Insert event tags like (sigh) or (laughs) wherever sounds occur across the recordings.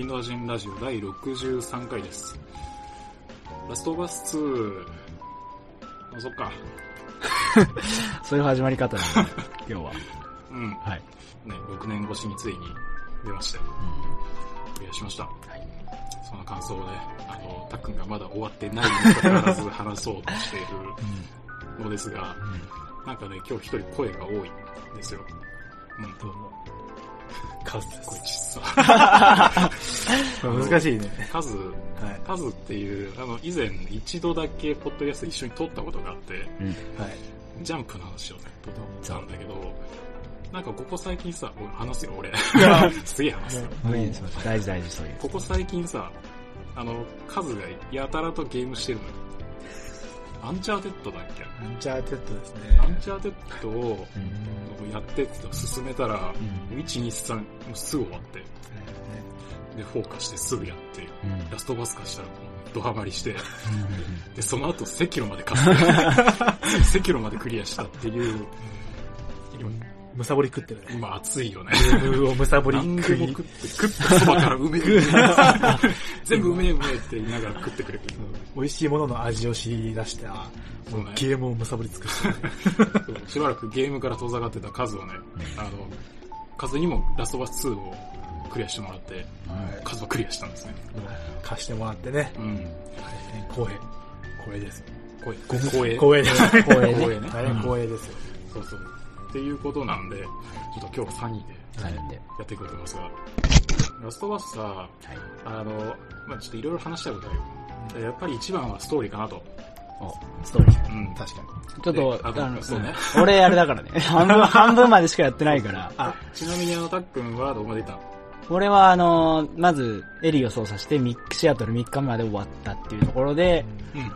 インドア人ラジオ第63回です。ラストバス2、あ、そっか。(laughs) そういう始まり方なんで、(laughs) 今日は。うん。はい。ね、6年越しについに出ましたよ。クリアしました。はい。その感想をね、あの、たっくんがまだ終わってないにもかかわらず話そうとしているのですが、なんかね、今日一人声が多いんですよ。うん。どうも。カズでこれす。ちっさ。これ難しいね。カズ、はい。カズっていう、あの、以前一度だけポッドキャスト一緒に撮ったことがあって、うん。はい。ジャンプの話をね、撮ったんだけど、なんかここ最近さ、俺話すよ、俺。(laughs) すげえ話すよ。大事大事、そういう。ここ最近さ、あの、カズがやたらとゲームしてるのよ。アンチャーテッドだっけ？アンチャーテッドですね。アンチャーテッドをうん。やってって進めたら、うん。1、2、3、もうすぐ終わって、で、フォーカしてすぐやって、うん。ラストバス化したらドハマりして、で、その後、赤キロまで勝って、赤キロまでクリアしたっていう、今、むさぼり食ってるね。今熱いよね。をむさぼり何食い食って、食ったそばからうめえ、全部うめえうめえって言いながら食ってくれる。美味しいものの味を知り出して、あそうね。ゲームをむさぼり尽くしてしばらくゲームから遠ざかってた数をね、あの、数にもラストバス2をクリアしてもらって、数はクリアしたんですね。貸してもらってね。うん。光栄。光栄です。光栄。光栄。光栄です。光栄ね光栄ね。大変光栄ですよ。そうそう。っていうことなんで、ちょっと今日は3人で。やっていこうと思いますが、ラストバスさ、はい。あの、まあちょっといろいろ話したいことあるよ。やっぱり一番はストーリーかなと。お、ストーリー。うん。確かに。ちょっと、でああの、そうねうん (laughs) 俺あれだからね。(laughs) 半分、半分までしかやってないから。あ、ちなみにあの、たっくんはどこまでいった？の俺はあの、まず、エリーを操作して、ミックシアトル3日目まで終わったっていうところで、うん。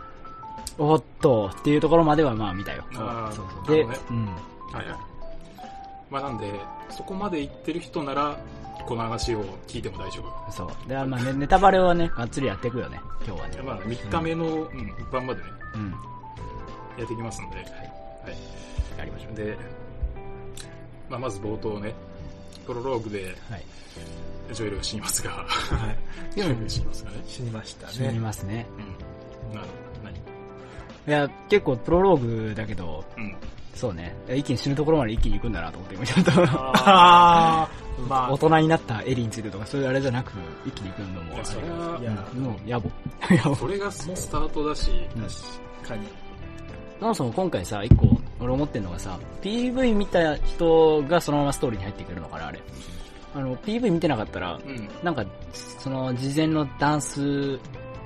おっと、っていうところまではまあ見たよ。あーそうそうで、なるほうん。はいはい。まあなんで、そこまで行ってる人なら、この話を聞いても大丈夫。そう。で、まあね、ネタバレはね、がっつりやっていくよね、今日はね。まあ3日目の、うん、晩までね、うん。やっていきますんで。はい。やりましょう。で、まあまず冒頭ね、プロローグではい。ジョエルが死にますが、はい。ジョエルが死にますがね。死にました死にね。ますね。うん。なる何？いや、結構プロローグだけど、うん。そうね。一気に死ぬところまで一気に行くんだなと思って、今ちょっと。あー、ま (laughs) 大人になったエリーについてとか、そういうあれじゃなく、一気に行くのもそれあ、はいや、もう、野暮。(laughs) それがスタートだし、確かに。そもそも今回さ、一個、俺思ってんのがさ、PV 見た人がそのままストーリーに入ってくるのかな、あれ。あの、PV 見てなかったら、うん。なんか、その、事前のダンス、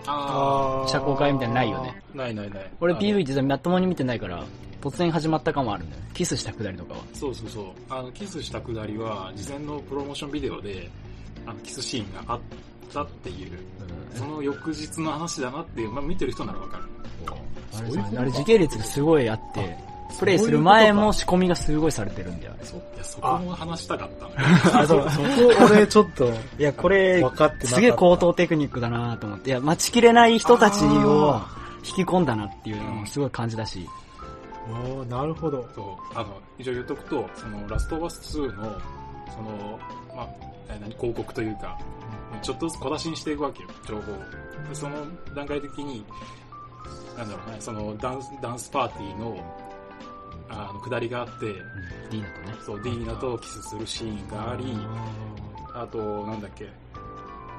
あ社交会みたいなのないよね。ー。ないないない。俺 PV 実はまともに見てないから、突然始まった感もあるんだよね。キスしたくだりとかは。そうそうそう。あの、キスしたくだりは、事前のプロモーションビデオで、あの、キスシーンがあったっていう、その翌日の話だなっていう、まあ見てる人ならわかる。あれあれ時系列がすごいあって、プレイする前も仕込みがすごいされてるんだよ、あれ。そう。いや、そこも話したかった。あ、そう、(laughs) そこ俺ちょっと、いや、これ分かってすげえ高等テクニックだなと思って、いや、待ちきれない人たちを引き込んだなっていうのもすごい感じだし、おーなるほど。そう。あの、一応言っとくと、その、ラストバス2の、その、まあ、え何、広告というか、ちょっとずつ小出しにしていくわけよ、情報を。で、その段階的に、なんだろうね、そのダンス、ダンスパーティーの、あの、下りがあって、うん、ディーナとね。そう、ディーナとキスするシーンがあり、あと、なんだっけ、エ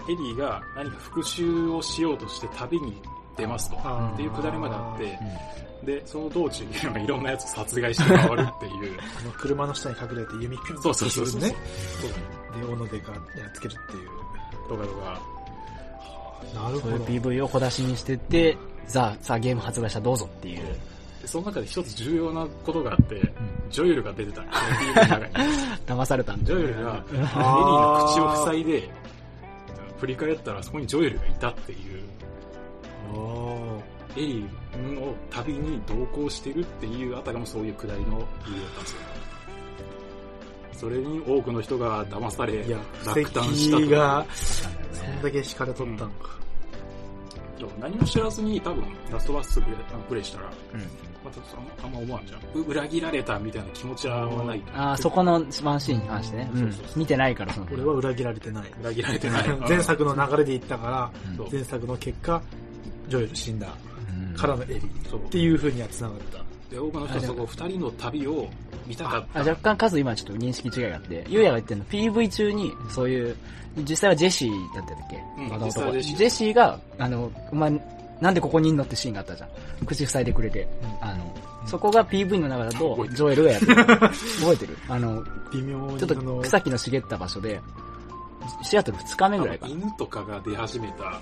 リーが何か復讐をしようとして旅に出ますと。っていうくだりまであってう、ん。で、その道中にいろんなやつを殺害して回るっていう。(laughs) あの、車の下に隠れて弓ピュンそうそうそうそう。ね。そうだね。で、斧でかやっつけるっていう。とかとか。そういうなるほど。PV を小出しにしてって、さあ、さあゲーム発売したどうぞっていう。で、その中で一つ重要なことがあって、ジョエルが出てた。(laughs) 騙されたんだジョエルが、エリーの口を塞いで、振り返ったらそこにジョエルがいたっていう、おーエリーの旅に同行してるっていうあたかもそういうくだりの理由だったんですよ。それに多くの人が騙されいや、、落胆したと。が、そんだけ敷かれとったんか。そう何も知らずに多分ラストバス2プレイしたら、うん。またそのあんま思わんじゃん。う裏切られたみたいな気持ちはない。ああ、そこのワンシーンに関してね。うん。見てないから、その。俺は裏切られてない。(laughs) 裏切られてない。前作の流れで言ったから、前作の結果、ジョエル死んだうんからのエリそうっていう風には繋がった。で、多くの人はそこ二人の旅を見たかっあた。若干数今ちょっと認識違いがあって、ゆうやが言ってるの PV 中にそういう、実際はジェシーだったっけ、うんあの実際はジェシージェシーが、あの、お前、なんでここにいんのってシーンがあったじゃん。口塞いでくれて。あの、そこが PV の中だとジョエルがやってる。覚えてる？あの、微妙にちょっと草木の茂った場所で、シアトル2日目ぐらいかな。犬とかが出始めた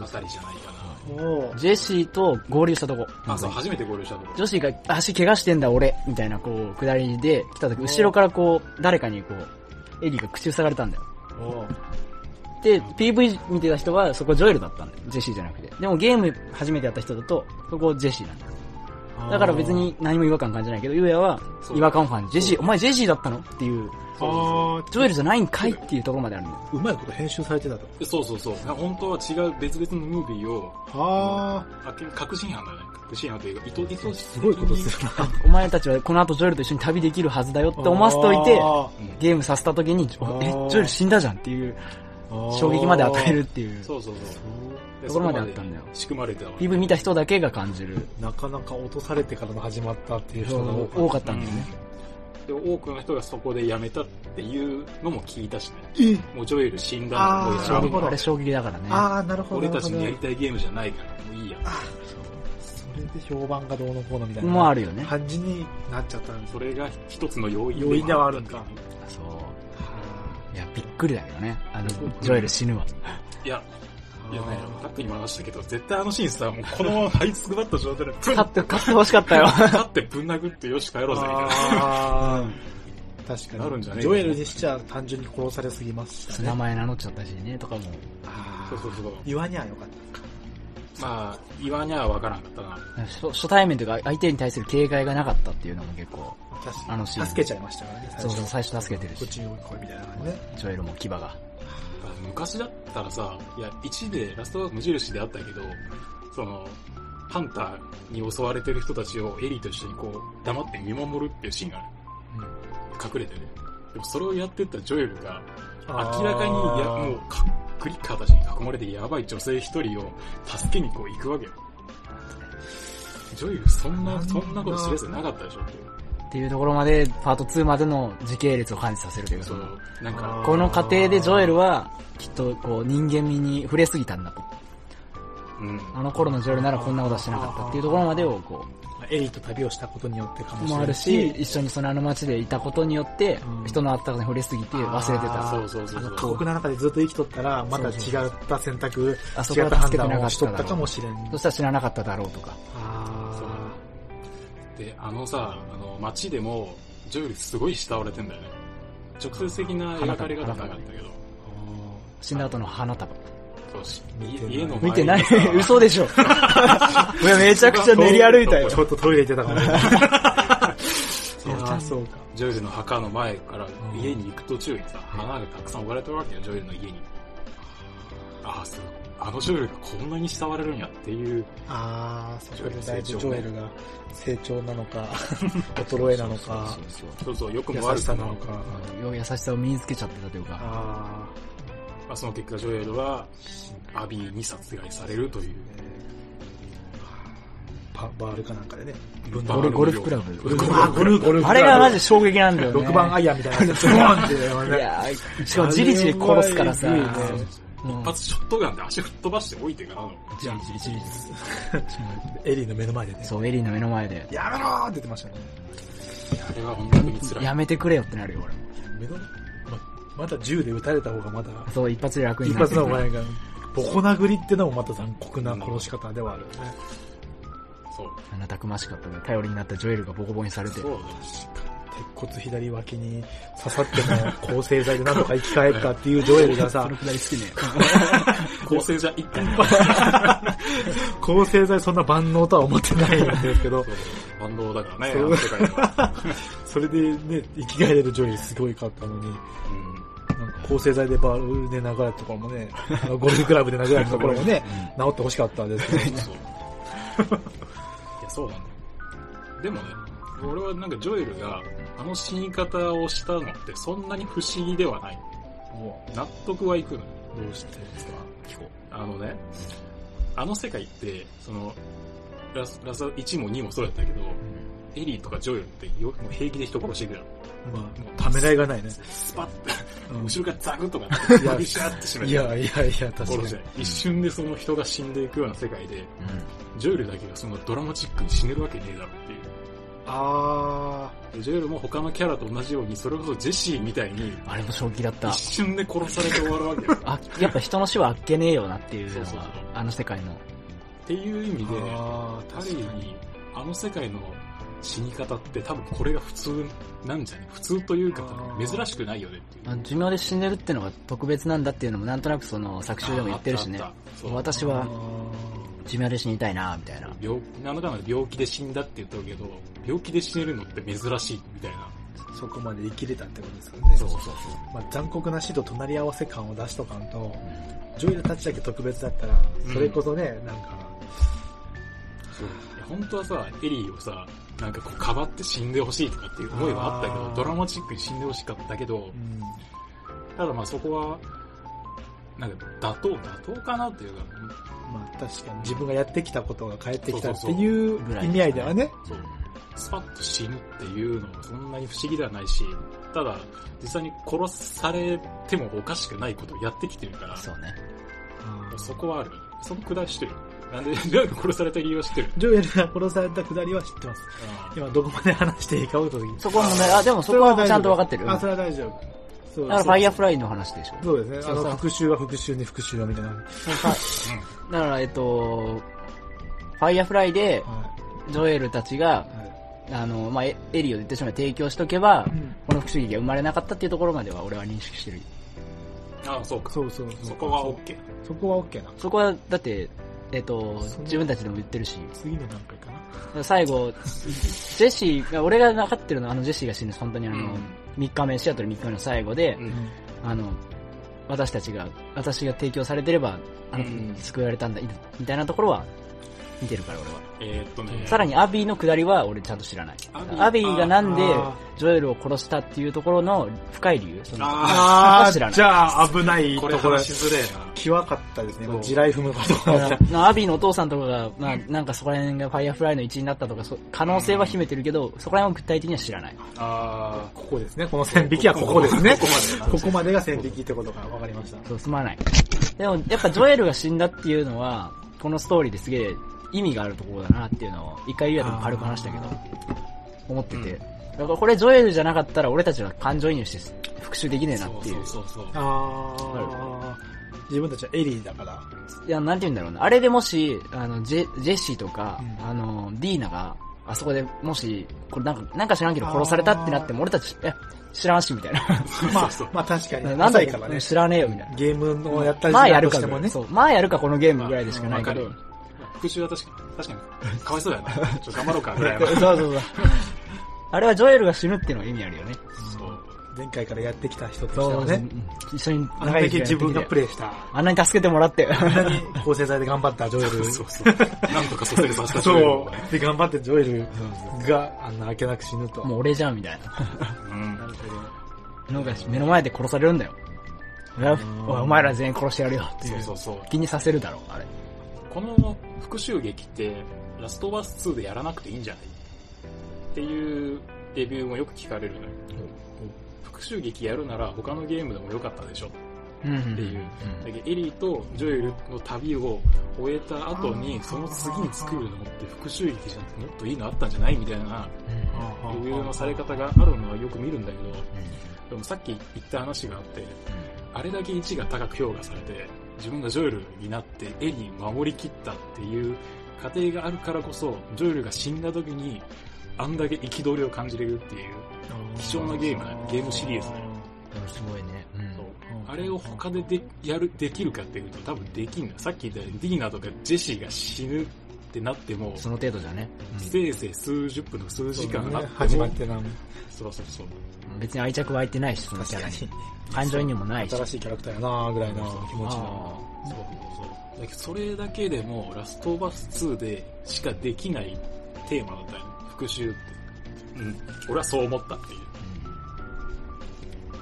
あたりじゃないかな。ジェシーと合流したとこ。あ、そう、初めて合流したところ。女子が足怪我してんだ俺、みたいなこう、下りで来た時、後ろからこう、誰かにこう、エリーが口塞がれたんだよ。で、PV 見てた人はそこジョエルだったんだよ。ジェシーじゃなくて。でもゲーム初めてやった人だと、そこジェシーなんだよ。だから別に何も違和感感じないけど、ゆうやは違和感を感じ、ジェシー、お前ジェシーだったの？っていう、あージョエルじゃないんかいっていうところまであるんだよ。うまいこと編集されてたと。そうそうそう。本当は違う別々のムービーを、あ。あ確信犯だね。確信犯というか、意図、意図ー、すごいことするな。お前たちはこの後ジョエルと一緒に旅できるはずだよって思わせといて、あ。ゲームさせた時に、おえ、ジョエル死んだじゃんっていうー衝撃まで与えるっていうそうそうそう。でところまであったんだよ。仕組まれてたわ。PV 見た人だけが感じる。なかなか落とされてからの始まったっていう人が多多かっかったんだよね。で、多くの人がそこで辞めたっていうのも聞いたしね。もうジョエル死んだのもうやあれ衝撃だからね。あー、なるほど。俺たちのやりたいゲームじゃないから、もういいや。それで評判がどうのこうのみたいな。もうあるよね。感じになっちゃったんですそれが一つの要因要因ではあるんかそう。いや、びっくりだけどね。あの、ジョエル死ぬわ。いや、いやね、さっきにも話したけど、絶対あのシーンさ、もうこのまま這いつくばった状態で、プン勝って、勝って欲しかったよ。(laughs) 立ってぶん殴ってよし帰ろうぜ、みたいな。確かに。なるんじゃねえジョエルにしちゃ単純に殺されすぎましたね。名前名乗っちゃったしね、とかも。そうそうそう。言わにゃよかったか。まあ、言わにゃわからんかったな。初初対面というか相手に対する警戒がなかったっていうのも結構、確あのシーン助けちゃいましたからね、そうそう、最初助けてるし、こっちに来いみたいな感じね。ジョエルも牙が。昔だったらさ、いや、1でラストは無印であったけど、その、ハンターに襲われてる人たちをエリーと一緒にこう、黙って見守るっていうシーンがある。隠れてね。でもそれをやってたジョエルが、明らかに、いや、もうか、クリッカーたちに囲まれてやばい女性一人を助けにこう行くわけよ。ジョエルそんな、そんなことするやつなかったでしょ？っていう。っていうところまで、パート2までの時系列を感じさせるというか、のう、なんかこの過程でジョエルは、きっとこう人間味に触れすぎたんだと。うん。あの頃のジョエルならこんなことはしなかったっていうところまでをこエリーと旅をしたことによってかもう、しれないもあるし、一緒にそのあの街でいたことによってう、ん人のあったかに触れすぎて忘れてあた。そうそうそう過酷な中でずっと生きとったら、また違った選択、あそこは違った判助けてなかった断をしとったかもしれん。そしたら知らなかっただろうとか。あで、あのさ、あの、街でも、ジョエルすごい慕われてんだよね。直接的な描かれ方なかったけど、死んだ後の花束。そうし見てない家の前見てない嘘でしょ。(laughs) いや、めちゃくちゃ練り歩いたよち。ょっとトイレ行ってたかもしれない。そうあーそうか。ジョエルの墓の前から家に行く途中にさ、花がたくさん置かれてるわけよ、ジョエルの家に。ああ、そう。あのジョエルがこんなに慕われるんやっていう、ああ、そこでだいぶジ成長ねョエルが成長なのか、(laughs) 衰えなのか、そうそうそうそう、よく優も悪くもしさなの、か。優しさを身につけちゃってたというか。あまあ、その結果ジョエルは、アビーに殺害されるという。ーパバールかなんかでね。ゴルゴルフクラブ。ゴルフあれがマジ衝撃なんだよね。6番アイアンみたいなやつ、ボーンってね。いやーしかもじりじり殺すからさ。一発ショットガンで足吹っ飛ばして置いてからの。じりじりじりエリーの目の前でね。そう、エリーの目の前で。やめろーって言ってましたね。あれは本当に辛い。やめてくれよってなるよ、俺。目の、ま、また銃で撃たれた方がまだ、そう、一発で楽に一なって発の方がいいから、ボコ殴りってのもまた残酷な殺し方ではあるよね。そう。あんなたくましかったね。頼りになったジョエルがボコボコにされて。そうだ。鉄骨左脇に刺さっても抗生剤でなんとか生き返ったっていうジョエルがさ (laughs) その、くだり好きね。構成じゃ一点。抗生剤そんな万能とは思ってないんですけど、(laughs) 万能だからね、そうあの世界では。(laughs) それでね、生き返れるジョエルすごいかったのに、うん。抗生剤でバルで殴られたところもね、あのゴルフクラブで殴られたところもね、(laughs) 治ってほしかったですけどね。(laughs) (laughs) いや、そうなんだよ。でもね、俺はなんかジョエルがあの死に方をしたのってそんなに不思議ではない。納得はいくのよ。どうしてですか？あのね、あの世界って、その、ラスラス1も2もそうだったけど、エリーとかジョエルってよもう平気で人殺していくじゃん。まあ、ためらいがないね。スパッて、うん後ろからザクッとかビシャって締めていやいやいや、確かに。一瞬でその人が死んでいくような世界で、ジョエルだけがそのドラマチックに死ねるわけねえだろっていう。あでジョエルも他のキャラと同じように、それこそジェシーみたいに、あれも衝撃だった一。瞬で殺されて終わるわけ (laughs) あ、やっぱ人の死はあっけねえよなっていうのそうそうあの世界の。ていう意味ー。で、あーある意味、あの世界の死に方って多分これが普通なんじゃね普通というか珍しくないよねっていう。あ寿命で死んでるっていうのが特別なんだっていうのもなんとなくその作中でも言ってるしね私は寿命で死にたいなみたいな。病何らかの病気で死んだって言ったけど、病気で死ねるのって珍しいみたいな。そこまで生きれたってことですよね。そうそうそう。まあ、残酷な死と隣り合わせ感を出しとかんと、ジョイルたちだけ特別だったら、それこそね、なんか、そう本当はさ、エリーをさ、なんかこう、かばって死んでほしいとかっていう思いはあったけど、ドラマチックに死んでほしかったけどう、ん、ただまあそこは、なんか妥当、妥当かなっていうか、まあ確かに。自分がやってきたことが返ってきたっていう意味合いではね、そう。スパッと死ぬっていうのもそんなに不思議ではないし、ただ、実際に殺されてもおかしくないことをやってきてるから、そうね。そこはある。そのくだり知ってる。なんで、ジョエル殺された理由は知ってる？ジョエルが殺されたくだりは知ってます。今どこまで話していいかをと時に。そこは問題、あ、でもそこはちゃんと分かってる。あ、だそれは大丈夫。そうからファイヤーフラライの話でしょ。そうですね。あの、復讐は復讐に復讐はみたいな。だから、えっと、ファイヤーフライで、はジョエルたちが、あの、まあ、エエリを言ってしまえば提供しとけば、うんこの復讐劇が生まれなかったっていうところまでは俺は認識してる。ああ、そうか。そうそうそう。そこは OK。そこは OK な。そこは、だって、えっと自分たちでも言ってるし、次の段階かな？最後、ジェシーが、俺が分かってるのはあのジェシーが死ぬ、本当にあの、うん。3日目、シアトル3日目の最後で、うん。あの、私たちが、私が提供されてれば、あの、うん。救われたんだ、みたいなところは、見てるから俺は。えーっとね。さらにアビーの下りは俺ちゃんと知らない。アビー？アビーがなんであジョエルを殺したっていうところの深い理由、そのああ知らないー、じゃあ危ないことれころ話。しづれえな。際かったですね。地雷踏むことがアビーのお父さんとかが、まあ、なんかそこら辺がファイヤーフライの一員だったとか、そ可能性は秘めてるけど、そこら辺は具体的には知らない。あここですね。この線引きはここですね。ここまでここまでが線引きってことが分かりました。そう、すまない。でも、やっぱジョエルが死んだっていうのは、このストーリーですげえ意味があるところだなっていうのを、一回言うやと軽く話したけど、思ってて。だからこれジョエルじゃなかったら俺たちは感情移入して復讐できねえあ。そうなっていう。そうそうそう。あー。自分たちはエリーだから。いや、なんて言うんだろうな。あれでもし、あの、ジェジェシーとか、うんあの、ディーナが、あそこでもし、これなんか、なんか知らんけど殺されたってなっても俺たち、え、知らんし、みたいな。(laughs) まあそうそう、まあ確かに。(laughs) なんだ浅いからね。知らねえよ、みたいな。ゲームをやったりまあやるかしてもね。そう。まあやるか、このゲームぐらいでしかないけど。わかる復讐は確かに、確かに、かわいそうだよな。(laughs) ちょっと頑張ろうか、ぐらいの。そうそうそう。あれはジョエルが死ぬっていうのが意味あるよね。そう。前回からやってきた人としてそうはね。一緒にあんだけ自分がプレレイした。あんなに助けてもらって。あんなに構成剤で頑張ったジョエル。そうそう。なんとか蘇生させたそう。で、頑張ってジョエルがあんな明けなく死ぬと。もう俺じゃん、みたいうん。なるほな。のが目の前で殺されるんだよ。お前ら全員殺してやるよっていう。そうそうそう。気にさせるだろう、あれ。この復讐劇って、ラストバース2でやらなくていいんじゃない？っていうレビューもよく聞かれるのよ。復讐劇やるなら他のゲームでもよかったでしょ。う。んっていう。だけどエリーとジョエルの旅を終えた後に、その次に作るのって復讐劇じゃなくてもっといいのあったんじゃない？みたいなどレビューのされ方があるのはよく見るんだけど、でもさっき言った話があって、あれだけ1が高く評価されて、自分がジョエルになってエリー守りきったっていう過程があるからこそ、ジョエルが死んだ時に、あんだけ憤りを感じれるっていう、貴重なゲームだねゲームシリーズだよすごいね。あれを他ででやる、できるかっていうと多分できんだよ。さっき言ったようにディーナとかジェシーが死ぬってなっても、その程度じゃね。せいぜい数十分とか数時間あっても、始まってなそうそうそう。別に愛着湧いてないし、そのキャラに。感情移入もないし。新しいキャラクターやなぐらいの気持ちの。そうそうそう。だけどそれだけでも、ラストオブアス2でしかできないテーマだったよね。復讐って。うん。俺はそう思ったっていう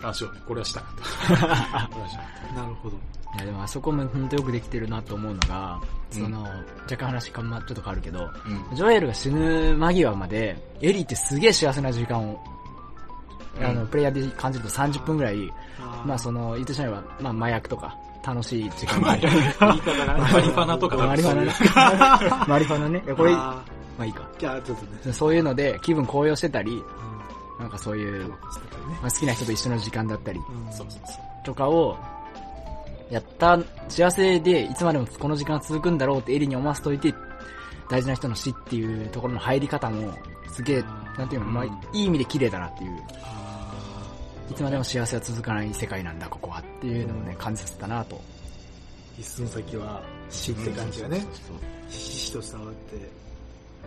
話をね、これはしたかった。(laughs) これはしたかっなるほど。いやでもあそこも本当よくできてるなと思うのが、うんその、若干話かま、ちょっと変わるけど、た。うん。ジョエルが死ぬ間際まで、エリーってすげえ幸せな時間を、あの、うんプレイヤーで感じると30分ぐらい、まあその、言ってしまえば、まあ麻薬とか、楽しい時間がある。(laughs) (laughs) マリファナとかマリファナね。(laughs) マリファナね。いやこれ、まああいいか。ーいや、ちょっとね。そういうので気分高揚してたり、うんなんかそういう、まあ、好きな人と一緒の時間だったり。とかを、やった幸せでいつまでもこの時間続くんだろうってエリに思わせといて、大事な人の死っていうところの入り方も、すげえ、なんていうの、まあ、いい意味で綺麗だなっていう。あいつまでも幸せは続かない世界なんだ、ここはっていうのをね、感じさせたなと。ー一寸先は死って感じがね、ひしひしと伝わって、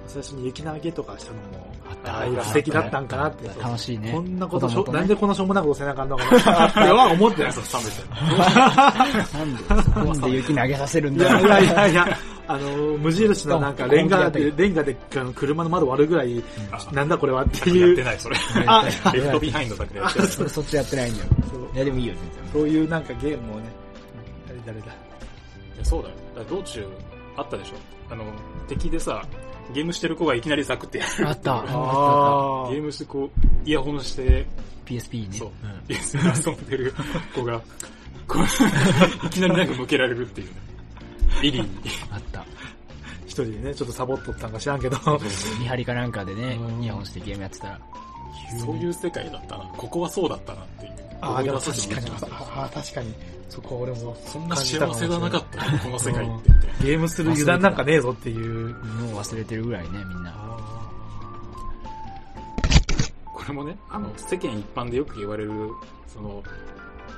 最初に雪投げとかしたのも、あああ、素敵だったんかなって。楽しいね。こんなことしょ、ねなんでこのしょうもなくせなあかんのかなっては思ってない。そう、冷めたよ。なんで、なんで雪投げさせるんだよ。い (laughs) やいやいやいや、あの、無印のなんかレンガで、レンガであの車の窓割るぐらい、あなんだこれはってやいう、ってない、それ。あレフトビハインドだけでやってない。それそっちやってないんだよ。そういや、でもいいよ、全然。そういうなんかゲームをね、誰誰だ？いやそうだよ。道中あったでしょ？あの、敵でさ、ゲームしてる子がいきなりザクってやる。あった。ああゲームしてこう、イヤホンして、PSP ね。そううん、ゲームで遊んでる子が、こう、いきなりなんか向けられるっていうね。エリーに。あった。一人でね、ちょっとサボっとったんか知らんけど、見張りかなんかでねう、んイヤホンしてゲームやってたら。そういう世界だったな。ここはそうだったなっていう。ああ、でも思い出させ確かにああ、確かに、そこは俺も、たそんな幸せだなかったなこの世界って言って。ゲームする油断なんかねえぞっていう。もう忘れてるぐらいね、みんな。これもね、あの、世間一般でよく言われる、その、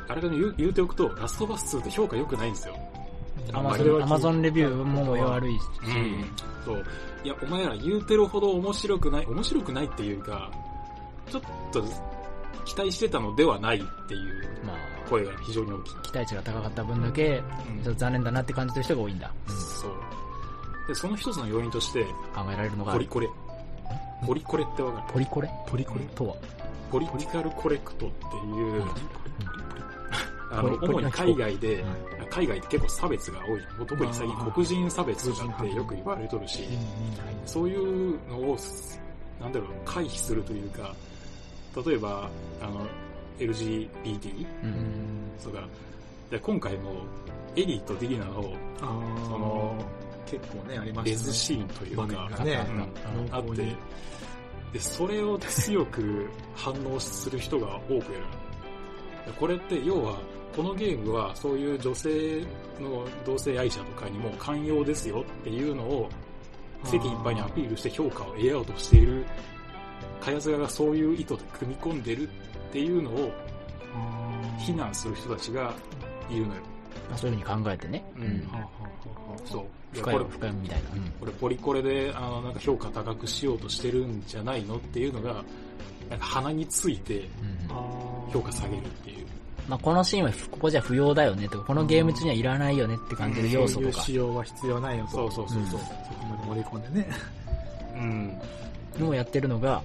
あれがね、言う言うておくと、ラストバス2って評価良くないんですよ。アマそれゾンアマゾンレビューも悪いし、そう。いや、お前ら言うてるほど面白くない、面白くないっていうか、ちょっと期待してたのではないっていうまあ、声が非常に大きい。期待値が高かった分だけ、うん。ちょっと残念だなって感じてる人が多いんだ。そう。で、その一つの要因として、考えられるのがポリコレ。ポリコレってわかる？ポリコレ？ポリコレ。とは？ポリティカルコレクトっていう、あの、主に海外でうん、海外って結構差別が多い。特に最近黒人差別とかってよく言われとるし、そういうのを、なんだろう、回避するというか、例えば、あの、LGBT うん。とか、で今回も、エリーとディリナの、あその、結構ね、ありまレしたね。ズシーンという場か、ね。うんあって、で、それを強く反応する人が多くいる。これって要は、このゲームはそういう女性の同性愛者とかにも寛容ですよっていうのを世間一般にアピールして評価を得ようとしている、カヤズガがそういう意図で組み込んでるっていうのを非難する人たちがいるのよ。まあそういうふうに考えてね。うんそう。深いこれ深いみたいな。これポリコレで、あの、なんか評価高くしようとしてるんじゃないのっていうのが、なんか鼻について評価下げるっていう。まあこのシーンはここじゃ不要だよねとか、このゲーム中にはいらないよねって感じる要素そういうとか仕様は必要ないよと。そうそうそうそう。そこまで盛り込んでね。うん。のをやってるのが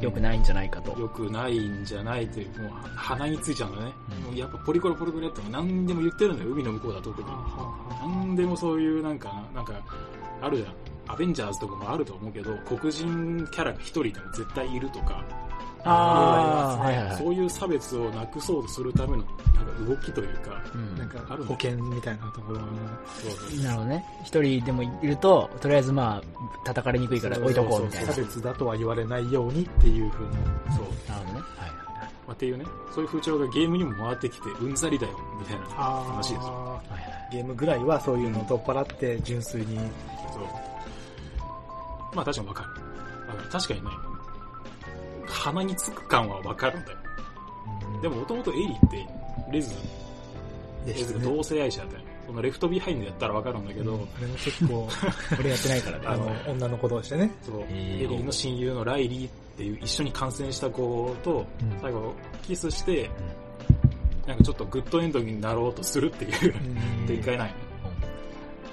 良くないんじゃないかと。良くないんじゃないという、もう鼻についちゃうんだね。うんもうやっぱポリコレポリコレっても何でも言ってるのよ、海の向こうだと特に。何でもそういうなんか、なんか、あるじゃん。アベンジャーズとかもあると思うけど、黒人キャラが一人でも絶対いるとか、ああ、はいはいはい。そういう差別をなくそうとするためのなんか動きというか、うんなんかあるの保険みたいなところのそうそうなるほどね。一人でもいると、とりあえずまあ、叩かれにくいから置いとこうみたいな。差別だとは言われないようにっていう風な。そう。なるほどね。はい。まあ、っていうね、そういう風潮がゲームにも回ってきて、うんざりだよ、みたいなあ話ですよ。はいはい。ゲームぐらいはそういうのを取っ払って純粋に。そう。まあ確かにわかる。わかる。確かにね、鼻につく感はわかるんだよ。でももともとエリって、レズ、レズが。同性愛者だったよ。そのレフトビハインドやったらわかるんだけど、あれも結構、(laughs) 俺やってないからね。あの、女の子同士でね。そう、えーエリーの親友のライリーっていう一緒に感染した子とうん、最後キスして、なんかちょっとグッドエンドになろうとするっていううん展開ないの。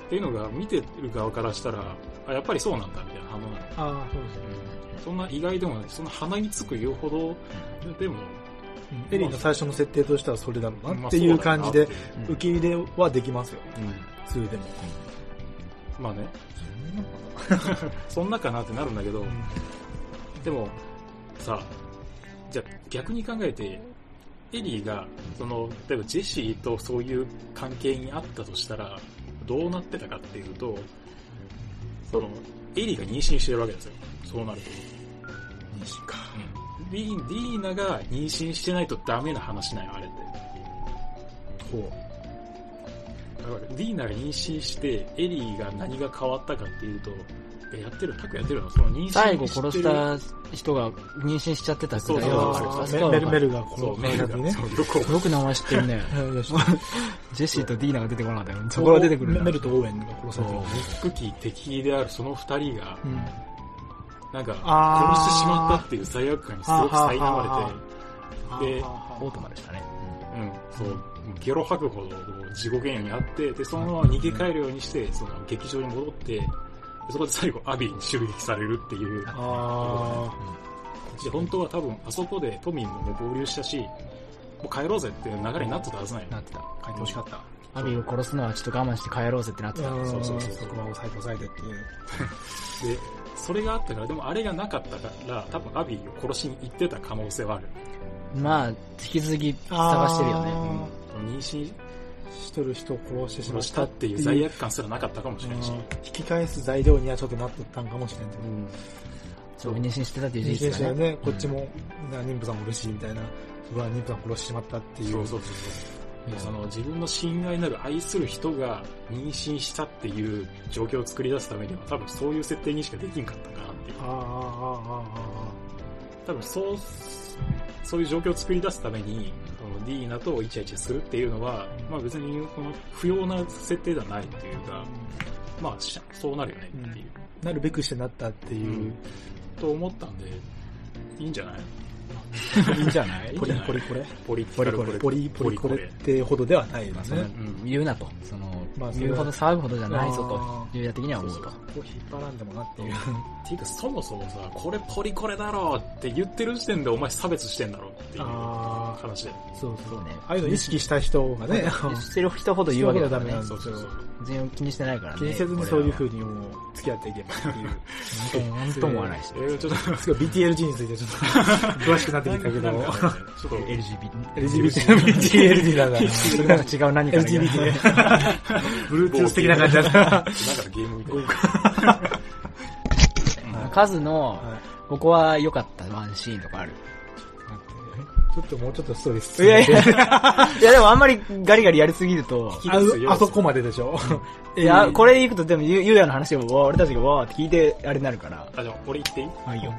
っていうのが見てる側からしたら、あ、やっぱりそうなんだみたいな反応なの。ああ、そうですね。そんな意外でもない、そんな鼻につく言うほど、でも、エリーの最初の設定としてはそれだろうなまあっていう。感じで、受け入れはできますよ。いううん。それでも。まあね、そんなかな。ってなるんだけど、でも、さ、じゃあ逆に考えて、エリーが、その、例えばジェシーとそういう関係にあったとしたら、どうなってたかっていうと、その、エリーが妊娠してるわけですよ。そうなると。妊娠か。うん。ディーディーナが妊娠してないとダメな話なんよ、あれって。ほだからディーナが妊娠して、エリーが何が変わったかっていうと、えやってる、タクやってるの？その妊娠最後してる殺した人が妊娠しちゃってたくらいそうはそうメルメルがそう、こメールが、ね。よく名前知ってるね。(laughs) (laughs) ジェシーとディーナが出てこなかったよ。そこから出てくるメルとオーウェンが殺されてる。憎き敵であるその二人が、うんなんか、殺してしまったっていう罪悪感にすごく苛まれて、でオートマでしたね。うん、そう、ゲロ吐くほど地獄園にあって、で、そのまま逃げ帰るようにして、その劇場に戻って、でそこで最後アビーに襲撃されるっていう。あで、本当は多分、あそこでトミーももう合流したし、もう帰ろうぜっていう流れになってたはずないなってた。あ、書いてほしかった。アビーを殺すのはちょっと我慢して帰ろうぜってなってた。うんそうそうそうそこは抑えて抑えてっていう。(laughs) で、それがあったから、でもあれがなかったから、多分アビーを殺しに行ってた可能性はある。まあ、引き続き探してるよね。あ妊娠しとる人を殺してしまったたっていう罪悪感すらなかったかもしれないし。うん引き返す材料にはちょっとなっとったんかもしれんけど。うんそう、妊娠してたっていう妊事実がね。ね、こっちも、な妊婦さんもおるし、みたいな。それは妊婦さん殺してしまったっていう。そうそうそうそう。でその自分の親愛なる愛する人が妊娠したっていう状況を作り出すためには多分そういう設定にしかできんかったかなっていう。ああ、ああ、ああ、多分そう、そういう状況を作り出すために、ディーナとイチャイチャするっていうのは、まあ別にこの不要な設定ではないっていうか、まあしそうなるよねっていう、なるべくしてなったっていう。と思ったんで、いいんじゃない？いいんじゃない？ポリポリコレポリポリコレ、ポリポリコレってほどではないですね。うん言うなと。その、まあ言うほど騒ぐほどじゃないぞあと、いうや的には思うと。こう引っ張らんでもなっていう。っ (laughs) ていうかそもそもさ、これポリコレだろって言ってる時点でお前差別してんだろっていうあ話で。そうそう。そうね。ああいうの意識した人がね、してる人ほど言うわけだからね人ほどダメなん。そうそうそう。全然気にしてないからね。気にせずにそういう風にもう付き合っていけばっていう。に。なんとも思わないしえ。ー、ちょっと、すごい BTLG についてちょっと (laughs) 詳しくなってきたけど、ちょっと、LGBT。LGBT、BTLG なんだ。それなんか違う何かの (laughs) LGBT ね。(laughs) Bluetooth 的な感じだった。なんかのゲームみたいな。カズの、はいここは良かったワンシーンとかある？ちょっともうちょっとストーリー進いやいや、いやでもあんまりガリガリやりすぎると、あそこまででしょ？(laughs) いや、これ行くとでもゆゆうやの話を、わ俺たちがわーって聞いて、あれになるから。あ、じゃあ俺言っていい？あ、いいよ。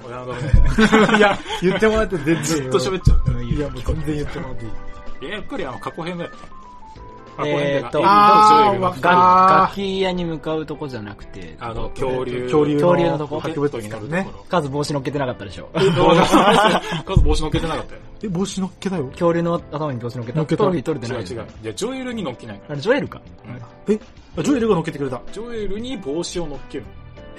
いや、言ってもらって全然。ずっと喋っちゃう。いや、もう全然言ってもらっていい。いや、やっぱりあの、過去編だよ。えっと楽楽器屋に向かうとこじゃなくて、あの、恐竜。恐竜恐竜のとこ博物館ね。数帽子乗っけてなかったでしょ。(laughs) 数帽子乗っけてなかったよ。え、帽子乗っけたよ。恐竜の頭に帽子乗っけた。乗っけたトロフィー取れてないよ違う違う。いや、ジョエルに乗っけないかあれ、ジョエルか。ら。え、あジョエルが乗っけてくれた。ジョエルに帽子を乗っける。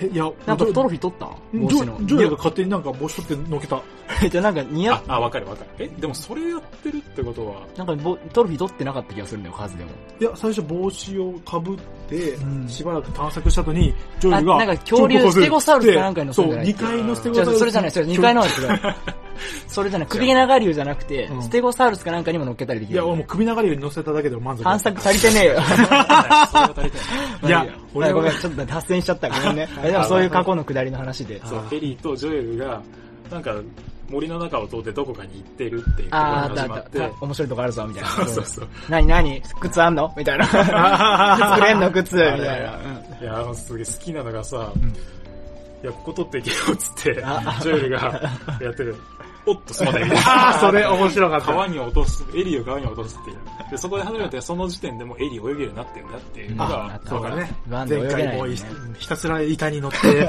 え、いや、なんかトロフフィー取った？ジ帽子の。ョジョエルが勝手になんか帽子取って乗っけた。(laughs) じゃあなんか似合っ、ああ、わかるわかる。え、でもそれやってるってことは、なんかぼトロフィー取ってなかった気がするんだよ、数でも。いや、最初帽子をかぶってうん、しばらく探索した後に、ジョエルが、あなんか恐竜ステゴサウルスかなんかに乗せそう、たんじゃない2階のステゴサウルス。それじゃない、それ2階のは違う。(laughs) (laughs) それじゃない、首長竜じゃなくてう、んステゴサウルスかなんかにも乗っけたりできる。いや、俺もう首長竜に乗せただけでも満足。探索足りてねえよ。(laughs) い。(laughs) いや俺は俺ごめん、ちょっと脱線しちゃった。ごめんね。えでもそういう過去の下りの話で。そう、エリーとジョエルが、なんか、森の中を通ってどこかに行ってるっていうところがあー、あった始まっあってた。面白いとこあるぞ、みたいな。そうそうそう。なになに靴あんの？みたいな。靴くれんの？靴みたいな。うんいや、あの、すげえ好きなのがさ、いや、ここ取っていけよ、っつって、ジあョエルがやってる。おっと、すまないみたいああ、な。それ面白かった。川に落とす、エリーを川に落とすっていう。で、そこで初めてその時点でもうエリー泳げるようになってるんだっていうのあが、そうだね。前回もひひたすら板に乗って、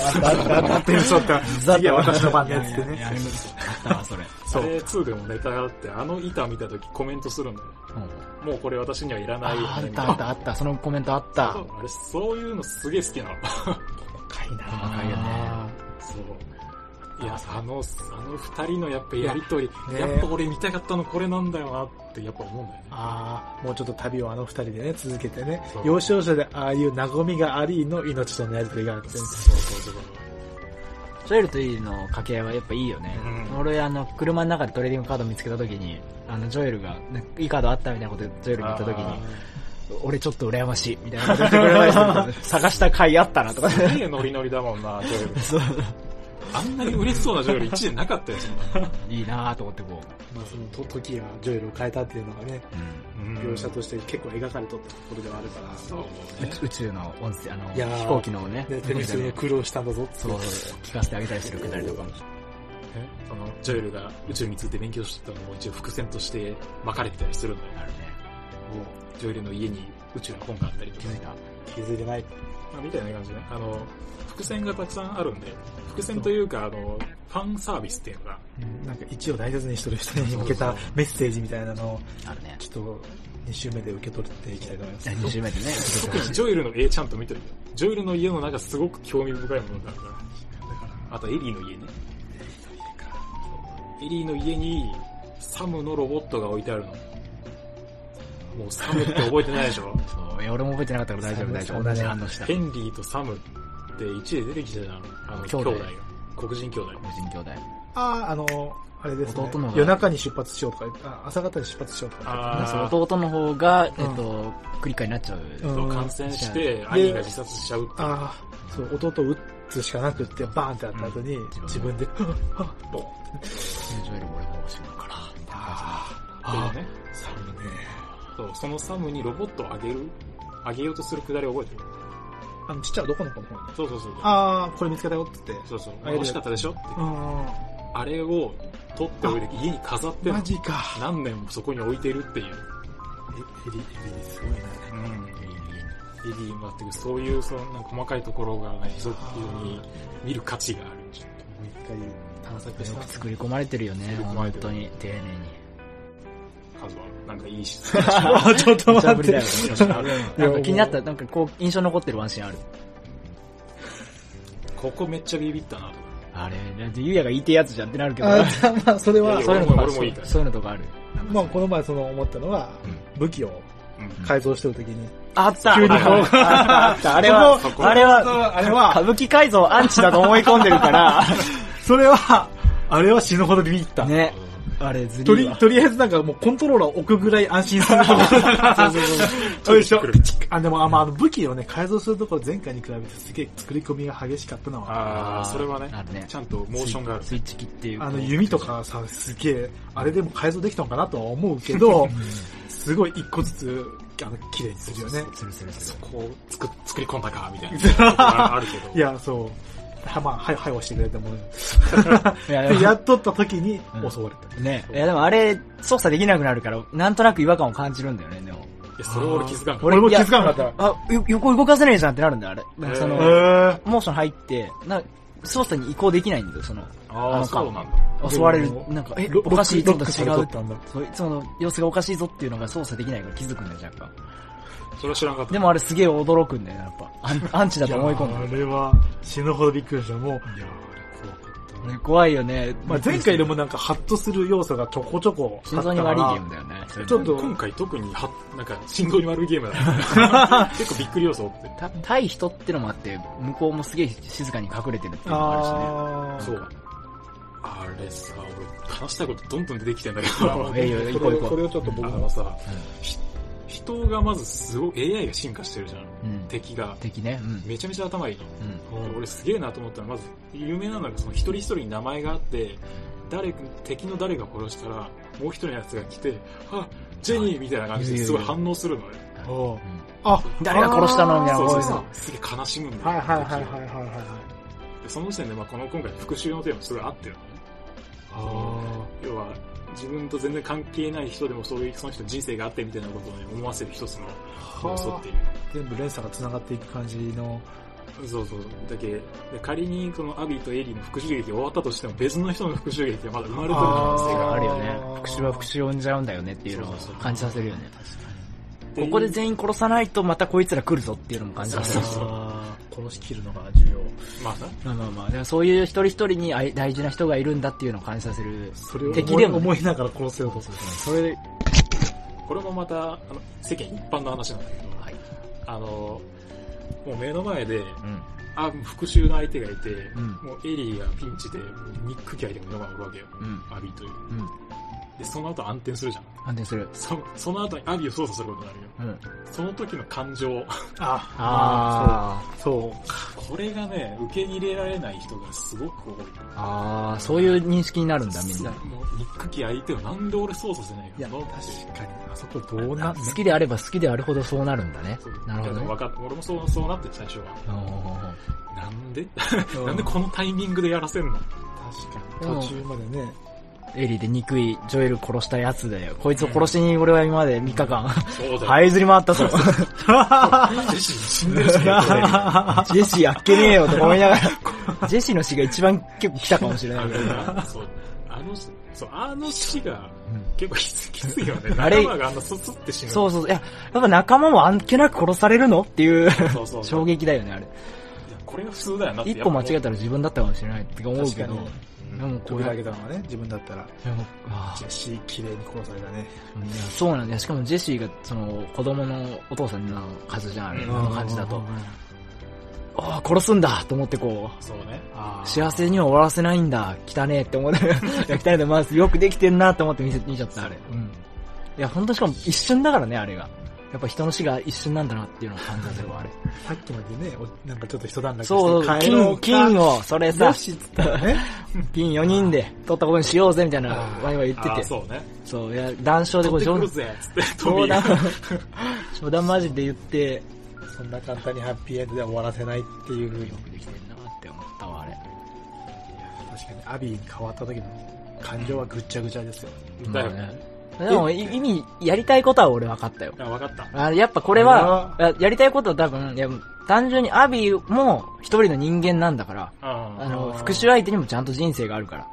なってるそうか。次は私の番ねっつってね。あったわ、それ。それ2でもネタがあって、あの板見た時コメントするんだよ。うんもうこれ私にはいらないよね、ああっみたあったあった、そのコメントあった。そうあれ、そういうのすげえ好きなの。かいな細かいよねそう。いや、あの、あの二人のやっぱやりとり、ねやっぱ俺見たかったのこれなんだよなってやっぱ思うんだよね。ああ、もうちょっと旅をあの二人でね、続けてね。幼少者でああいう和みがありの命とのやりとりがあって、そうそうそう。ジョエルとイリーの掛け合いはやっぱいいよね。うん俺、あの、車の中でトレーディングカード見つけた時に、あの、ジョエルが、ねいいカードあったみたいなことでジョエルに言った時に、俺ちょっと羨ましい、みたいなこと言ってくれました (laughs) 探した回あったなとかすげえノリノリだもんな、ジョエル。そう。あんなに嬉しそうなジョエル1でなかったよ。いいなぁと思ってこまあそのと時がジョエルを変えたっていうのがね、う。うん。描写として結構描かれとったところではあるから、そうね。宇宙の音声、あの、飛行機のね、で、手にするの苦労したんだぞ。そう、聞かせてあげたりするくだりとか。えその、ジョエルが宇宙について勉強してたのも一応伏線として巻かれてたりするんだよ。あるね。もう、ジョエルの家に宇宙の本があったりとか気づいた。気づいてない。まあ、みたいな感じで、あの、伏線がたくさんあるんで、伏線というか、あの、ファンサービスっていうのが、うんなんか一を大切にしてる人に向けたメッセージみたいなのを、あるね。ちょっと2週目で受け取っていきたいと思います。2週目でね。特にジョエルの絵ちゃんと見てるよ。ジョエルの家の中すごく興味深いものがあるから。だから、あとエリーの家ね。エリーの家に、サムのロボットが置いてあるの。もうサムって覚えてないでしょ？(laughs) そう。いや、俺も覚えてなかったから大丈夫、大丈夫。同じ反応した。ヘンリーとサムって1で出てきてたの。あの、兄弟兄弟が。黒人兄弟。個人兄弟。ああ、あの、あれですね弟の。が夜中に出発しようとか朝方に出発しようとかあーそう弟の方が、えっと、クリッカーになっちゃう。うん感染して、兄が自殺しちゃうっていう。ああ、そう、弟を撃つしかなくって、バーンってやった後に、ん自分で、はっはっボンって。ジョエルも俺も欲しいのかな。あっていうね。そう、そのサムにロボットをあげる、あげようとするくだり覚えてるあの、ちっちゃい男の子の方に。そうそうそう。ああ、これ見つけたよって言って。そうそう。あ欲しかったでしょって。うん。あれを取っておいて家に飾ってんのマジか。何年もそこに置いてるっていう。エエリ、エリすごいな。うん。エディもあってそういう、そのなんか細かいところがね、非常に見る価値がある。もう一回探索しよくます。作り込まれてるよね、作り込まれてる本当に、丁寧に。数は、なんかいいし。(laughs) あちょっと待って。なんか気になった、なんかこう、印象残ってるワンシーンある。ここめっちゃビビったな。と。あれ、だってゆうやが言いてえやつじゃんってなるけど、あまあ、それは、そういうのとか俺もいいからそういうのとかある。まあ、この前その思ったのは、武器をうん。改造してるときに、あった。急にあ顔があった。あれはそ、あれは、あれは、歌舞伎改造アンチだと思い込んでるから、(laughs) それは、あれは死ぬほどビビった。ね。あれずとり、りーわ。とりあえずなんかもうコントローラー置くぐらい安心するところ。(laughs) そうそうそう。よいしょ。あ、でも、あまあ、あの武器をね、改造するところ前回に比べてすげえ作り込みが激しかったのは、ああ、それはねあるね、ちゃんとモーションがある。スイッチ機っていう。あの弓とかさ、すげえ、あれでも改造できたのかなとは思うけど、すごい一個ずつ、あの、綺麗にするよね。するするする。こう、作、作り込んだか、みたいな。あ (laughs) あるけど。いや、そう。は、まあ、はい、はい、押してくれても、(laughs) いや、っとった時にうん襲われた。ね。いやでもあれ、操作できなくなるから、なんとなく違和感を感じるんだよね、でも。いや、それは俺気づかんかっ俺も気づかなかった。あ、よ横動かせねえじゃんってなるんだよ、あれ。なんかその、モーション入って、な、操作に移行できないんだよ、その。た。ああ、のそうなんだ。襲われるなんか、えロ、おかしいぞと違うったんだ。そういつもの様子がおかしいぞっていうのが操作できないから気づくんだよ、若干。それは知らんかった。でもあれすげえ驚くんだよ、やっぱ。(laughs) アンチだと思い込んであれは死ぬほどびっくりした。もう、いや、あれ怖かった。ね怖いよね。まあ、前回でもなんかハッとする要素がちょこちょこ。心臓に悪いゲームだよね。ちょっと今回特には、なんか、心臓に悪いゲームだ、(laughs) 結構びっくり要素って。た対人ってのもあって、向こうもすげえ静かに隠れてるっていうのもあるしね。そう。あれさ、俺、話したいことどんどん出てきてんだけあど、(laughs) えいよ、行ここれをちょっと僕もあのさ、ひ人がまずすごい AI が進化してるじゃん。うん。敵が。敵ね。うん。めちゃめちゃ頭いいの。うん。で俺すげえなと思ったのは、まず、有名なのがその一人一人に名前があって、誰、敵の誰が殺したら、もう一人のやつが来て、あ、ジェニーみたいな感じですごい反応するのよ。おううんあ、誰が殺したのみたいなそうそうそそうう。すげえ悲しむんだよ。はいはいはいはいはいはいはい。でその時点で、まあ、この今回復讐のテーマすごい合ってるのね。あ要は、自分と全然関係ない人でもそういう、その人の人生があってみたいなことをね、思わせる一つの要素っていう。全部連鎖が繋がっていく感じの、そうそう。だけで仮にこのアビーとエリーの復讐劇が終わったとしても別の人の復讐劇がまだ生まれてる可能性があるよね。復讐は復讐を生んじゃうんだよねっていうのを感じさせるよね。っていうここで全員殺さないとまたこいつら来るぞっていうのも感じさせるし。あー殺し切るのが重要。まあな。まあまあまあ、そういう一人一人にあい大事な人がいるんだっていうのを感じさせる。それを敵でもね思いながら殺せようとする。それで、これもまた、あの、世間一般の話なんだけど、はい。あの、もう目の前で、うん。あ、復讐の相手がいて、うんもうエリーがピンチで、ニックキャイでものがおるわけよ。うん。アビーという。うん。で、その後暗転するじゃん。安定する。そその後にアビーを操作することになるよ。うん。その時の感情。あ (laughs) あーそう。そう。これがね、受け入れられない人がすごく多い。あ。ああ、そういう認識になるんだ、みんな。もう、ニックキ相手をなんで俺操作せないいや、の確かに。あそこどうなん好きであれば好きであるほどそうなるんだね。なるほどねわ。かっ俺もそう、そうなって最初は。なんで？うん (laughs) なんでこのタイミングでやらせるの？確かに。途中までね。エリーで憎いジョエル殺したやつだよ。こいつを殺しに俺は今まで3日間。這いずり回ったぞ。ジェシー死んでる。ジェシーあっけねえよとか思いながら、ジェシーの死が一番結構来たかもしれない。あの、そう、あの死が結構きついよね。あれ仲間があんなススって死ぬ。そうそう。いや、やっぱ仲間もあんけなく殺されるのっていう衝撃だよね、あれ。いやこれが普通だよな。一歩間違えたたら自分だったかもしれないって思うけど。もこう扉や開けたのはね、自分だったら。でもあジェシー、綺麗に殺されたね。いやそうなんだよ。しかもジェシーが、その、子供のお父さんの数じゃん、あれ。の感じだと。ああ、殺すんだと思ってこう、そうね。あー幸せには終わらせないんだ。汚ねえって思って。いや、汚ねえで、まずよくできてんなって思って見せ見ちゃった、あれ。うん。いや、ほんとしかも一瞬だからね、あれが。やっぱ人の死が一瞬なんだなっていうのを感じさせるわ、あれ。さっきまでね、おなんかちょっと一段落してそう、金、金を、それさね。(laughs) 金4人で取ったことにしようぜ、みたいなワイワイ言ってて。そうね。そう、いや、談笑でこう、冗取ってくるぜつって、トミ冗談 (laughs) 冗談マジで言って、そんな簡単にハッピーエンドで終わらせないっていう。よくできてんなって思ったわ、あれ。確かに、アビーに変わった時の感情はぐっちゃぐちゃですよ。だよまあね。でも、い意味、やりたいことは俺分かったよ。あ、わかった。あやっぱこれは、ややりたいことは多分、いや、単純にアビーも一人の人間なんだから、ああの、復讐相手にもちゃんと人生があるから、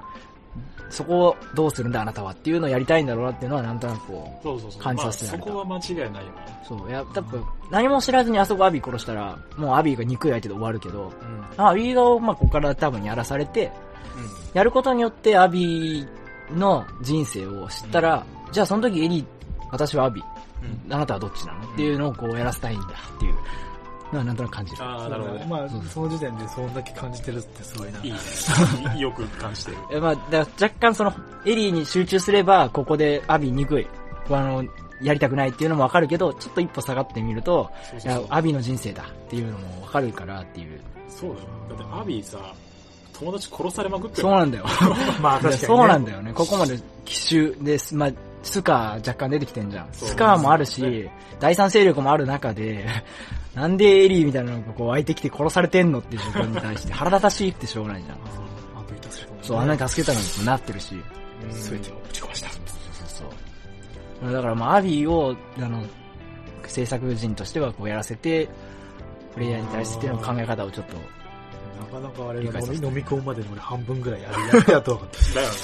そこをどうするんだあなたはっていうのをやりたいんだろうなっていうのはなんとなくこそうそうそう。感じまあ、させられたそこは間違いないよね。う、そう、いや、多分、何も知らずにあそこアビー殺したら、もうアビーが憎い相手で終わるけど、うん。アビーが、まあ、ここから多分やらされて、やることによってアビーの人生を知ったら、じゃあその時エリー、私はアビー、うん。あなたはどっちなの？っていうのをこうやらせたいんだっていうのはなんとなく感じる。ああ、なるほどね。まあ、その時点でそんだけ感じてるってすごいな。いいね。(laughs) よく感じてる。えまあ、若干その、エリーに集中すれば、ここでアビー憎い。あの、やりたくないっていうのもわかるけど、ちょっと一歩下がってみると、いそうそうそう、やアビーの人生だっていうのもわかるからっていう。そうだよ。だってアビーさ、友達殺されまくってるそうなんだよ。(laughs) まあ確かに、ね。そうなんだよね。ここまで奇襲です。まあ、スカ若干出てきてんじゃん。スカーもあるし、第三勢力もある中で、(laughs) なんでエリーみたいなのがこう湧いてきて殺されてんのっていう状況に対して (laughs) 腹立たしいってしょうがないじゃん。アビー助けたもんねそう、あんなに助けたのになってるし。うん全てをぶち壊した。そうそうそう。だからまあ、アビーを、あの、制作人としてはこうやらせて、プレイヤーに対しての考え方をちょっと、なかなかあれが飲み込むまでの俺半分ぐらいやるやと分かった。(laughs) だよね。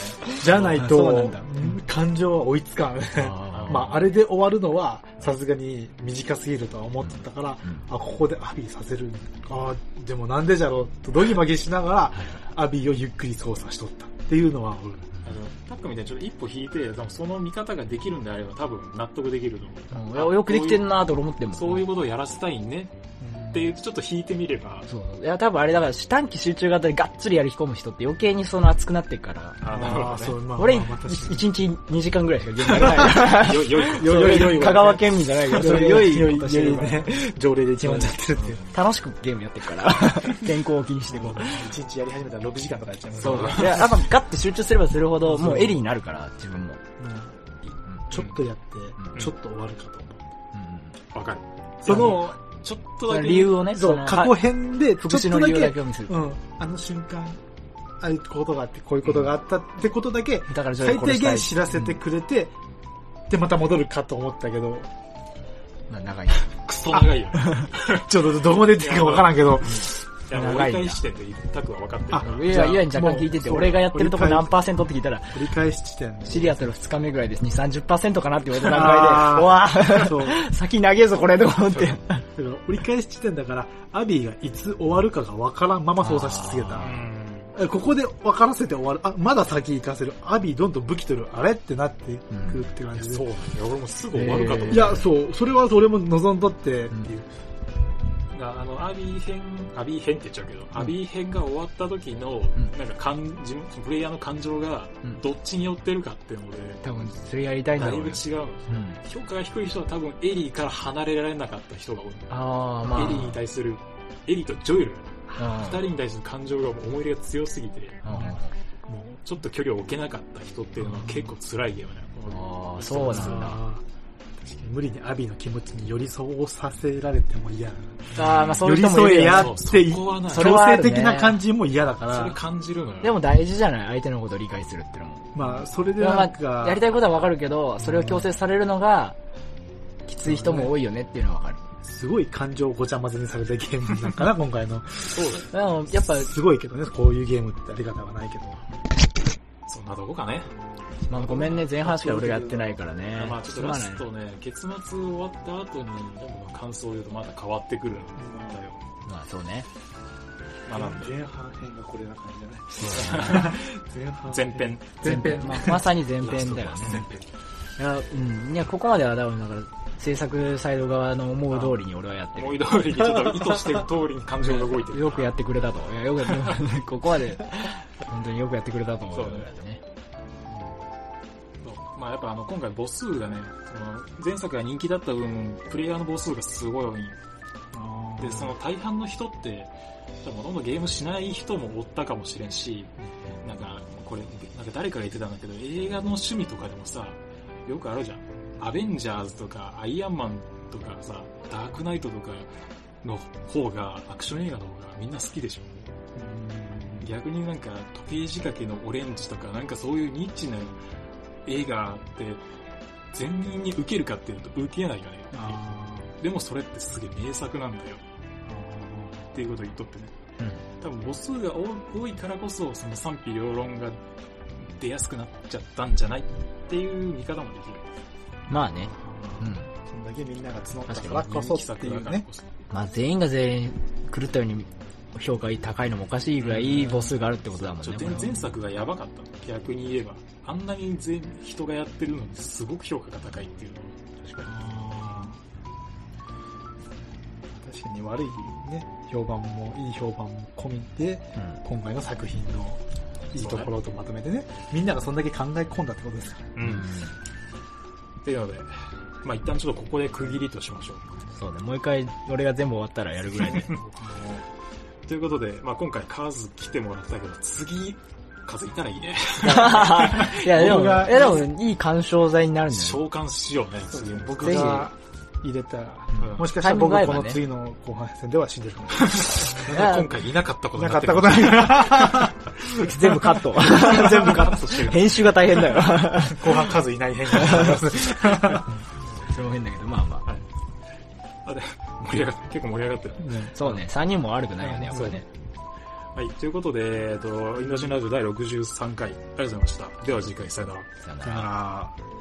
じゃないと感情は追いつかん。あーまあ、あれで終わるのは、さすがに短すぎるとは思ってたから、うんあ、ここでアビーさせる。あーでもなんでじゃろうと、ドギマギしながら、アビーをゆっくり操作しとったっていうのは、俺あの、タックみたいにちょっと一歩引いて、多分その見方ができるんであれば多分納得できると思う。うんよくできてんなと思っても。そういうことをやらせたいねっていうとちょっと引いてみれば、そう。いや、多分あれだから、短期集中型でがっつりやり込む人って余計にその熱くなってるから。あなるほどね。あーそう、まあ、俺、まあまあ確かに1日2時間ぐらいしかゲームやれない。よ、よい。よ良い良い香川県民じゃないけど、それ良い良いことしてるからね、条例で一番になってるっていう。楽しくゲームやってるから。健康を気にしてこう。一日やり始めたら6時間とかやっちゃいますそう。いや、やっぱガッて集中すればするほど、もうエリになるから、自分も。うんちょっとやってう、んちょっと終わるかと思う。わかる。その、ちょっとだけ。理由をね、そう、の過去編で、ちょっとだけ。うん、あの瞬間、ああいうことがあって、こういうことがあったってことだけ、だから最低限知らせてくれて、で、また戻るかと思ったけど、まあ長い。(laughs) クソ長いよ。(laughs) ちょっとどこまで言ってるかわからんけど、いや、折り返し点で一択は分かってるから。いや、いやに若干聞いてて、俺がやってるとこ何パーセントって聞いたら、折り返し地点で。シリアスの2日目ぐらいですに30%かなって言われた段階で、う (laughs) わぁ、そう。(laughs) 先長えぞこれと思って。だから折り返し地点だから、アビーがいつ終わるかがわからんまま操作し続けたここで分からせて終わる。あ、まだ先行かせる。アビーどんどん武器取る。あれってなってくるって感じで。そうなんだよ。俺もすぐ終わるかと思った。いや、そう。それは俺も望んどってっていう。あの、アビー編、アビー編って言っちゃうけど、アビー編が終わった時の、んなんか感じ、プレイヤーの感情がうん、どっちに寄ってるかっていうので、多分、それやりたいんだだい。ぶ違うん。評価が低い人は多分エリーから離れられなかった人が多い。あー、まあ。エリーに対する、エリーとジョエル、あ二人に対する感情が思い入れが強すぎて、あもうちょっと距離を置けなかった人っていうのは結構辛いゲームだよ。あーそうなんだ。無理にアビーの気持ちに寄り添おうさせられても嫌だあー、まあそういう寄り添え人もいるよねやって、そこはな強制的な感じも嫌だかそれら、感じるのよ。でも大事じゃない？相手のことを理解するってのも。まあ、それでなんか、あ、やりたいことはわかるけど、それを強制されるのが、きつい人も多いよねっていうのはわかる。すごい感情をごちゃ混ぜにされたゲームなんかな、今回の。(laughs) そうだよ。でも、やっぱ、すごいけどね、こういうゲームってあり方はないけど。そんなとこかね。まあごめんね、前半しか俺がやってないからね。まあちょっとラストね、結末終わった後に、でも感想を言うとまた変わってくるんだよ。まあそうね。まあなんで、前半編がこれな感じじゃない前半前編。前編。まあまさに前編だよね。前編。いや、うん。いや、ここまでは多分だから、制作サイド側の思う通りに俺はやってる。思い通りにちょっと意図してる通りに感情が動いてる。よくやってくれたと。いや、よくやって、(laughs) ここまで、本当によくやってくれたと思うよそうねまあやっぱあの今回母数がね、その前作が人気だった分、プレイヤーの母数がすごい多い。で、その大半の人って、ほとんどゲームしない人もおったかもしれんし、なんか、これ、なんか誰かが言ってたんだけど、映画の趣味とかでもさ、よくあるじゃん。アベンジャーズとか、アイアンマンとかさ、ダークナイトとかの方が、アクション映画の方がみんな好きでしょ？逆になんか、時計仕掛けのオレンジとか、なんかそういうニッチな映画って、全員に受けるかっていうと受けないよね。でもそれってすげえ名作なんだよ。っていうことを言っとってね。多分母数が多多いからこそ、その賛否両論が出やすくなっちゃったんじゃない？っていう見方もできる。まあね。うん。そんだけみんなが募った確からこそっていうね。まあ全員が全員狂ったように評価高いのもおかしいぐらい母数があるってことだもんね。前前作がやばかった。逆に言えば。あんなに全人がやってるのにすごく評価が高いっていうのを確か確かに悪いね、評判も、いい評判も込みで、うん今回の作品のいいところとまとめてね、みんながそんだけ考え込んだってことですから。に。うん。っていうので、まあ一旦ちょっとここで区切りとしましょう。そうね。もう一回俺が全部終わったらやるぐらいで。(laughs) ということで、まあ今回数来てもらったけど、次、数いたらいいね。(laughs) いや、でも、いやでもいい干渉剤になるんじゃない召喚しようね、次。僕が入れたら、うんもしかしたら僕こタイミング合えばねの次の後半戦では死んでるかもしれない。今回いなかったことなにかったことなってるない。(laughs) 全部カット。(laughs) 全部カットとしてる。編集が大変だよ。(laughs) 後半数いない変化それも変だけど、まあまあ。あで盛り上がって、結構盛り上がってる。そうね。3人も悪くないよね、やっぱね。はい、ということで、えっと、インド人ラジオ第63回、ありがとうございました。では次回、さよなら。さよなら